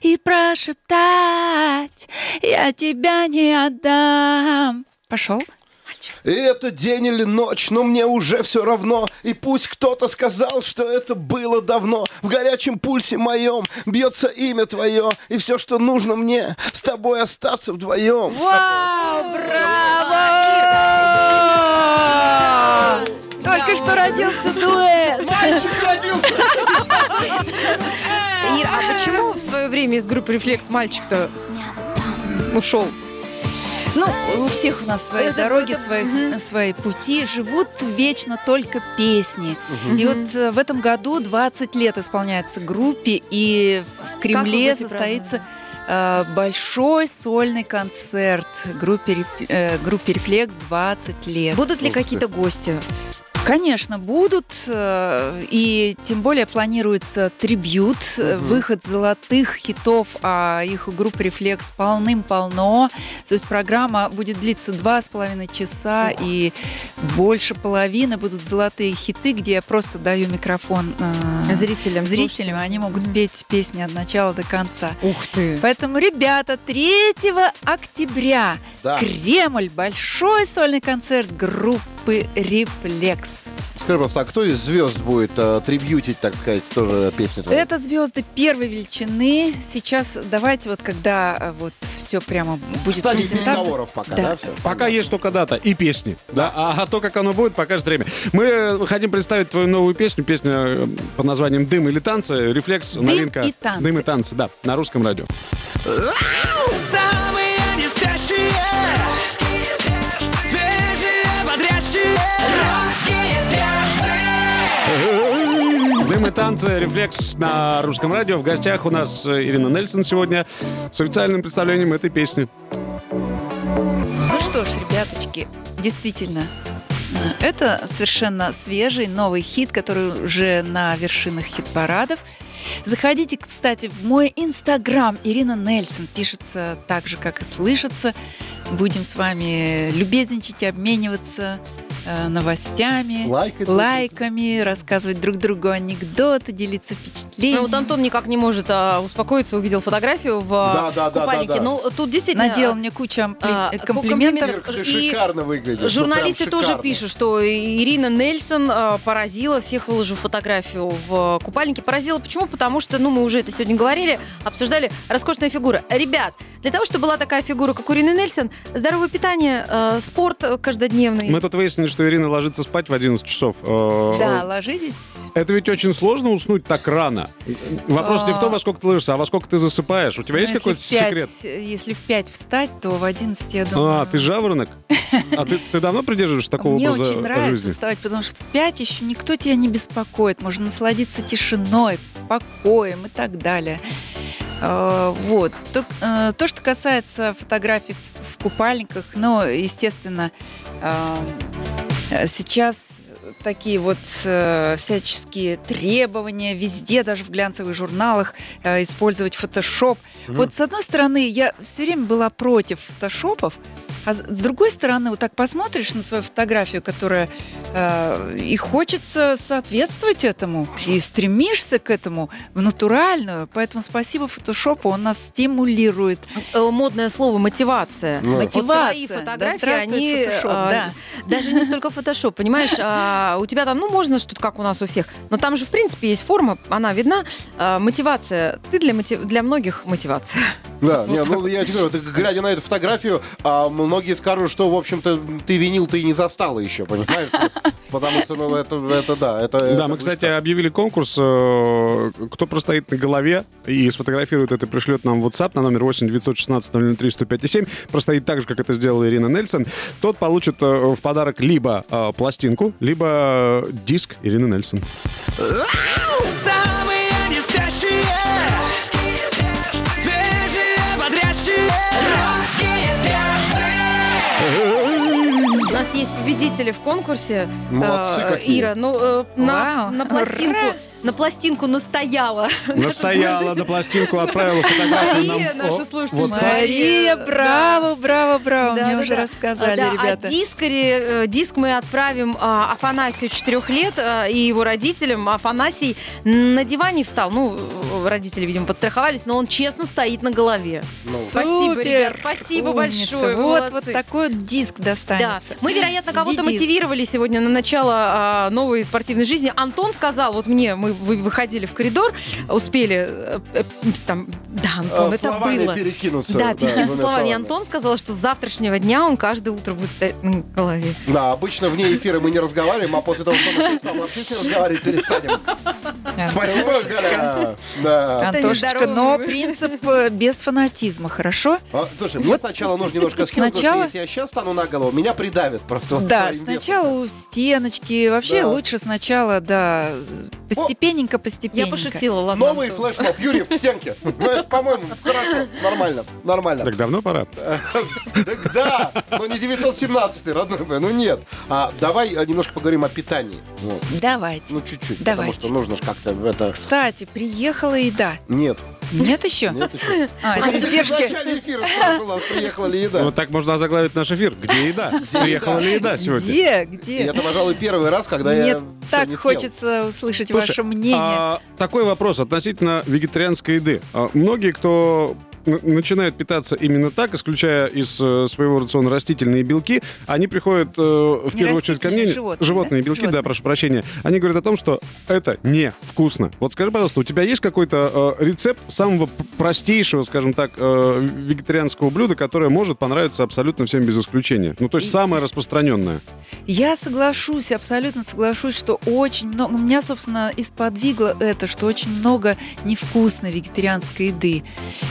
H: и прошептать, я тебя не отдам. Пошел?
B: И это день или ночь, но мне уже все равно. И пусть кто-то сказал, что это было давно. В горячем пульсе моем бьется имя твое. И все, что нужно мне, с тобой остаться вдвоем.
H: Вау, браво! Только что родился дуэт.
B: Мальчик родился!
D: Ира, а почему в свое время из группы «Рефлекс» мальчик-то ушел?
H: Ну, у всех у нас свои
D: Это-
H: дороги,
D: это-
H: свои, свои пути. Живут вечно только песни. И вот э, в этом году 20 лет исполняется группе, и в Кремле состоится э, большой сольный концерт группе, «Реф- э, группе «Рефлекс» 20 лет.
D: Будут ли какие-то гости?
H: Конечно, будут, э, и тем более планируется трибют, э, выход золотых хитов, а их у группы «Рефлекс» полным-полно. То есть программа будет длиться два с половиной часа, и больше половины будут золотые хиты, где я просто даю микрофон э,
D: Зрителям,
H: зрителям, они могут петь песни от начала до конца.
D: Ух ты.
H: Поэтому, ребята, 3 октября
B: Да.
H: Кремль, большой сольный концерт группы «Рефлекс».
B: Скажи просто, а кто из звезд будет э, трибьютить, так сказать, тоже песни твои?
H: Это звезды первой величины. Сейчас давайте вот когда э, вот все прямо будет
B: стадии
H: презентация.
B: пока,
H: Да.
B: да? всё?
C: Пока есть только дата и песни, да, а, а то, как оно будет, покажет время. Мы э, хотим представить твою новую песню, песня под названием «Дым или танцы», «Рефлекс», новинка.
H: и танцы.
C: «Дым и танцы», да, на русском радио.
A: Самые не спящие
C: и «Танцы. Рефлекс» на русском радио. В гостях у нас э, Ирина Нельсон сегодня с официальным представлением этой песни.
H: Ну что ж, ребяточки, действительно, э, это совершенно свежий новый хит, который уже на вершинах хит-парадов. Заходите, кстати, в мой инстаграм Ирина Нельсон. Пишется так же, как и слышится. Будем с вами любезничать, обмениваться новостями,
B: Лайкать.
H: лайками, рассказывать друг другу анекдоты, делиться впечатлениями.
D: Ну, вот Антон никак не может а, успокоиться, увидел фотографию в а,
B: Да, да, да,
D: купальнике.
B: да, да.
D: Ну, тут действительно...
H: Наделал мне кучу ампли-
D: а,
H: э, комплиментов.
B: Ирка, ты
D: И
B: шикарно выглядишь. ну,
D: Журналисты
B: прям
D: тоже
B: шикарно.
D: пишут, что Ирина Нельсон а, поразила всех, выложив фотографию в купальнике. Поразила почему? Потому что, ну, мы уже это сегодня говорили, обсуждали, роскошная фигура. Ребят, для того, чтобы была такая фигура, как у Ирины Нельсон, здоровое питание, э, спорт каждодневный.
C: Мы тут выяснили, что Ирина ложится спать в 11 часов. Э,
H: Да, ложитесь.
C: Это ведь очень сложно уснуть так рано. Вопрос не в том, во сколько ты ложишься, а во сколько ты засыпаешь. У тебя есть какой-то секрет?
H: Если в 5 встать, то в 11, я думаю...
C: А, ты жаворонок? А ты, ты давно придерживаешься такого
H: Мне
C: образа
H: очень нравится
C: жизни?
H: вставать, потому что в 5 еще никто тебя не беспокоит. Можно насладиться тишиной, покоем и так далее. Э, Вот. То, э, то, что касается фотографий в купальниках, ну, естественно, сейчас такие вот э, всяческие требования везде, даже в глянцевых журналах, э, использовать фотошоп. Вот с одной стороны, я все время была против фотошопов, а с другой стороны, вот так посмотришь на свою фотографию, которая э, и хочется соответствовать этому, и стремишься к этому в натуральную. Поэтому спасибо фотошопу, он нас стимулирует.
D: Э, Модное слово мотивация.
B: Ну,
D: Вот твои
H: Мотивация. Да
D: фотографии,
H: здравствует
D: они
H: фотошоп,
D: а,
H: да.
D: даже не столько фотошоп, понимаешь? А, у тебя там, ну, можно что-то как у нас у всех, но там же, в принципе, есть форма, она видна. а, мотивация. Ты для, мотив- для многих мотивация.
B: Да, не, ну я тебе говорю, глядя на эту фотографию, а, многие скажут, что, в общем-то, ты винил ты и не застала еще, понимаешь? Потому что, ну, это, это да, это...
C: Да,
B: это
C: мы, кстати, объявили конкурс. э, Кто простоит на голове и сфотографирует это, пришлет нам в WhatsApp на номер 8 916 003 105 7. Простоит так же, как это сделала Ирина Нельсон. Тот получит э, в подарок либо э, пластинку, либо диск Ирины Нельсон.
A: Самые не спящие Свежие, бодрящие! Русские перцы
D: У нас есть победители в конкурсе.
B: Молодцы
D: Э,
B: какие.
D: Ира, ну, э, на, на пластинку,
H: Ура.
D: на пластинку настояла.
C: Настояла на пластинку, отправила фотографию нам
D: Мария, наша слушательница.
H: Мария, браво, браво, браво.
D: Да,
H: Мне
D: да,
H: уже
D: да.
H: рассказали,
D: Да,
H: ребята.
D: А диск, э, диск мы отправим а, Афанасию 4 лет а, и его родителям. Афанасий на диване встал. Ну, родители, видимо, подстраховались, но он честно стоит на голове. Спасибо,
H: Супер!
D: ребят, спасибо
H: Умница.
D: большое.
H: Вот, вот такой вот диск
D: Да,
H: достанется.
D: мы, вероятно, кого-то мотивировали сегодня на начало а, новой спортивной жизни. Антон сказал, вот мне, мы вы- выходили в коридор, успели, э, э, там, да, Антон,
B: А,
D: это
B: словами
D: было.
B: перекинуться.
D: Да, перекинуться
B: двумя
D: словами.
B: словами.
D: Антон сказал, что с завтрашнего дня он каждое утро будет стоять на голове.
B: Да, обычно вне эфира мы не разговариваем, а после того, что мы с вообще ним разговаривать перестанем. Спасибо, Галя. Да.
H: Антошечка, но принцип э, без фанатизма, хорошо?
B: А, Слушай, мне сначала нужно немножко скинуть, потому
H: Сначала-
B: что если я сейчас стану на голову, меня придавит просто.
H: Да, сначала у стеночки. Вообще
B: Да.
H: лучше сначала, да, постепенненько,
D: Я
H: постепенненько.
D: пошутила, ладно.
B: Новый флешмоб, Юрий, в стенке. По-моему, хорошо, нормально, нормально.
C: Так давно пора.
B: Так да, но не 917 родной мой, ну нет. А, давай э, немножко поговорим о питании.
H: Давайте.
B: Ну, чуть-чуть, потому что нужно же как-то это...
H: Кстати, приехала еда.
B: Нет,
H: Нет еще?
B: нет еще.
H: А, это
B: В
H: издержки.
B: начале эфира спрашивала, приехала ли еда.
C: Вот так можно озаглавить наш эфир. Где еда? Приехала ли еда сегодня?
H: Где?
B: И
H: Где?
B: это, пожалуй, первый раз, когда
H: Мне
B: я всё
H: так
B: не съел.
H: хочется услышать
C: Слушай,
H: ваше мнение.
C: а, такой вопрос относительно вегетарианской еды. А, Многие, кто начинают питаться именно так, исключая из э, своего рациона растительные белки, они приходят э, в
H: Не
C: первую очередь ко мне...
H: растительные, животные, да?
C: белки, да,
H: Животные.
C: прошу прощения. Они говорят о том, что это невкусно. Вот скажи, пожалуйста, у тебя есть какой-то э, рецепт самого простейшего, скажем так, э, вегетарианского блюда, которое может понравиться абсолютно всем без исключения? Ну, то есть самое распространенное.
H: Я соглашусь, абсолютно соглашусь, что очень много... Меня, собственно, и сподвигло это, что очень много невкусной вегетарианской еды.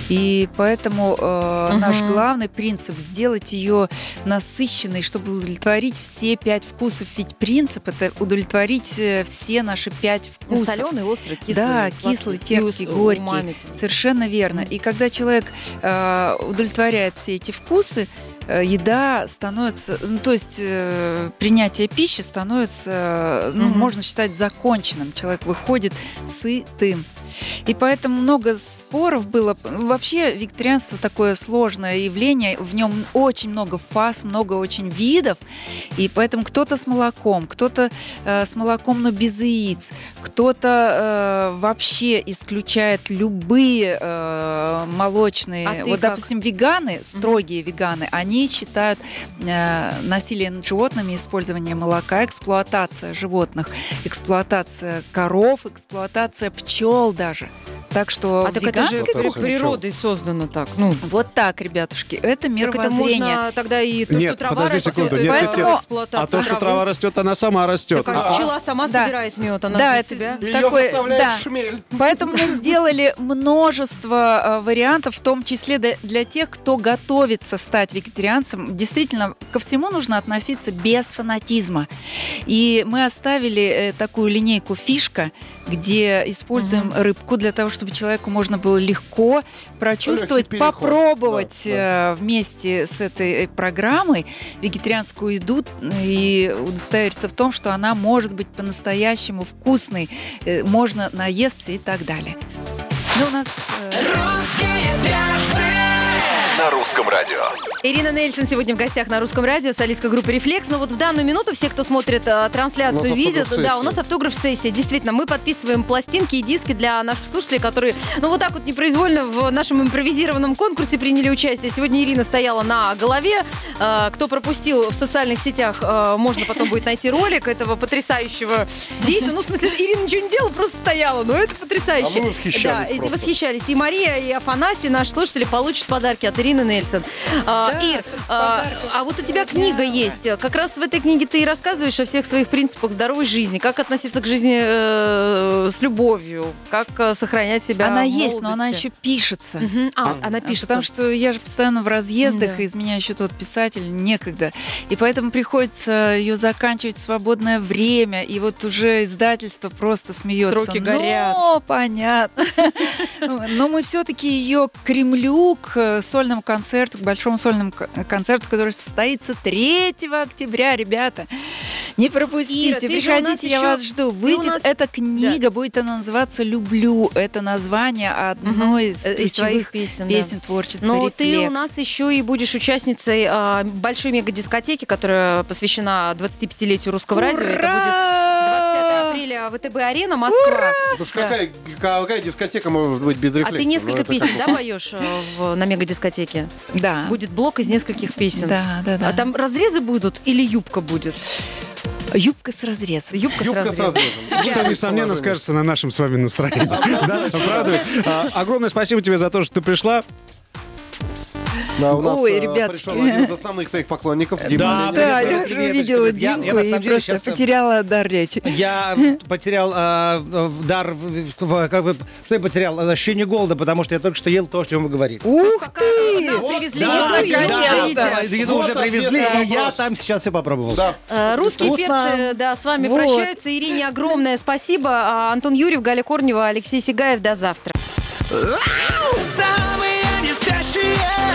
H: И И поэтому э, наш главный принцип сделать ее насыщенной, чтобы удовлетворить все пять вкусов. Ведь принцип это удовлетворить э, все наши пять
D: Ну,
H: вкусов.
D: соленый, острый, кислый,
H: Да,
D: сладкий,
H: кислый, терпкий,
D: ус-
H: горький.
D: умами.
H: Совершенно верно. И когда человек э, удовлетворяет все эти вкусы, э, еда становится, ну, то есть э, принятие пищи становится, э, ну,
D: Мгм.
H: можно считать законченным. Человек выходит сытым. И поэтому много споров было. Вообще вегетарианство такое сложное явление, в нем очень много фаз, много очень видов, и поэтому кто-то с молоком, кто-то э, с молоком, но без яиц, кто-то э, вообще исключает любые э, молочные.
D: А
H: вот,
D: как?
H: допустим, веганы, строгие веганы, они считают э, насилие над животными, использование молока, эксплуатация животных, эксплуатация коров, эксплуатация пчел даже. Так что
D: А так это же природой создано так. Ну,
H: вот так, ребятушки, это
D: так это тогда и то,
C: Нет,
D: что трава
C: подожди
D: растет,
C: секунду,
D: это
C: нет,
H: нет, нет.
D: эксплуатация
C: А то, что трава растет, она сама растет.
D: Так, а пчела сама
H: Да.
D: собирает мед, она
H: Да,
D: для
H: это-
D: себя.
B: Ее
H: Такой,
B: заставляет
H: да.
B: шмель.
H: Поэтому мы сделали множество э, вариантов, в том числе для, для тех, кто готовится стать вегетарианцем. Действительно, ко всему нужно относиться без фанатизма. И мы оставили э, такую линейку фишка, где используем рыбку для того, чтобы человеку можно было легко прочувствовать,
B: Легкий переход.
H: попробовать
B: Да,
H: э, вместе с этой э, программой вегетарианскую еду и удостовериться в том, что она может быть по-настоящему вкусной, э, можно наесться и так далее. Ну, у нас...
A: Русские перцы.
G: На русском радио.
D: Ирина Нельсон сегодня в гостях на русском радио, солистка группы «Рефлекс». Но вот в данную минуту все, кто смотрит э, трансляцию, видят. Да, у нас автограф-сессия. Действительно, мы подписываем пластинки и диски для наших слушателей, которые, ну, вот так вот непроизвольно в нашем импровизированном конкурсе приняли участие. Сегодня Ирина стояла на голове. Э, Кто пропустил в социальных сетях, э, можно потом будет найти ролик этого потрясающего действия. Ну, в смысле, Ирина ничего не делала, просто стояла. Но это потрясающе.
B: А мы восхищались
D: Да, и
B: просто.
D: восхищались. И Мария, и Афанасий, наши слушатели, получат подарки от Ирины Нельсон. А,
H: Да,
D: Ир, а, а вот у тебя книга есть. Как раз в этой книге ты и рассказываешь о всех своих принципах здоровой жизни. Как относиться к жизни э, с любовью. Как э, сохранять себя
H: она есть, но она еще пишется.
D: Мгм. А, она
H: А,
D: пишет.
H: Потому что я же постоянно в разъездах,
D: Да.
H: и из меня еще тот писатель некогда. И поэтому приходится ее заканчивать в свободное время. И вот уже издательство просто смеется.
D: Сроки горят.
H: Ну, понятно. Но мы все-таки ее к Кремлю, к э, сольному концерту, к большому сольному концерту, который состоится 3 октября, ребята. Не пропустите,
D: Ира,
H: приходите, я
D: еще-
H: вас жду. Выйдет
D: нас-
H: эта книга, будет она называться «Люблю». Это название одной из
D: Э, из твоих
H: ключевых
D: песен, да.
H: песен творчества
D: Но ты у
H: «Рефлекс».
D: нас еще и будешь участницей а, большой мега-дискотеки, которая посвящена 25-летию русского радио. Это будет 25 апреля ВТБ-арена, Москва.
B: Ну ж какая, какая дискотека может быть без
D: А
B: рефлекса?
D: ты
B: Ну,
D: несколько песен, да, поешь э, в- на мега-дискотеке?
H: Да.
D: Будет блок из нескольких песен.
H: Да, да, да.
D: А там разрезы будут или юбка будет?
H: Юбка с разрезом.
D: Юбка,
B: Юбка
D: с
B: с
D: разрезом.
B: разрезом.
C: Что, несомненно, скажется на нашем с вами настроении. Да, правда? А, Огромное спасибо тебе за то, что ты пришла.
B: Да, у нас
H: Ой,
B: э,
H: ребятушки.
B: пришел один из основных твоих поклонников, Дима
J: Да.
H: Да, я
J: привет,
H: же
J: привет,
H: увидела
J: привет. Я- я
H: Димку
J: на
H: и
J: самом деле
H: просто
J: щас, э,
H: потеряла дар речи.
J: Я потерял в- дар, в- в- как бы, что я потерял? Ощущение голода, потому что я только что ел то, о чем вы говорили.
H: Ух ты!
D: Привезли
H: да,
D: еду.
J: Да, еду
B: Вот
J: уже
B: ответ
J: привезли,
B: на
J: и я
B: вопрос.
J: там сейчас все попробовал.
B: Да.
D: Э, Русские
J: Вкусно.
D: перцы, да, с вами
H: Вот.
D: прощаются. Ирине огромное спасибо. А, Антон Юрьев, Галя Корнева, Алексей Сигаев. До завтра.
A: Самые не спящие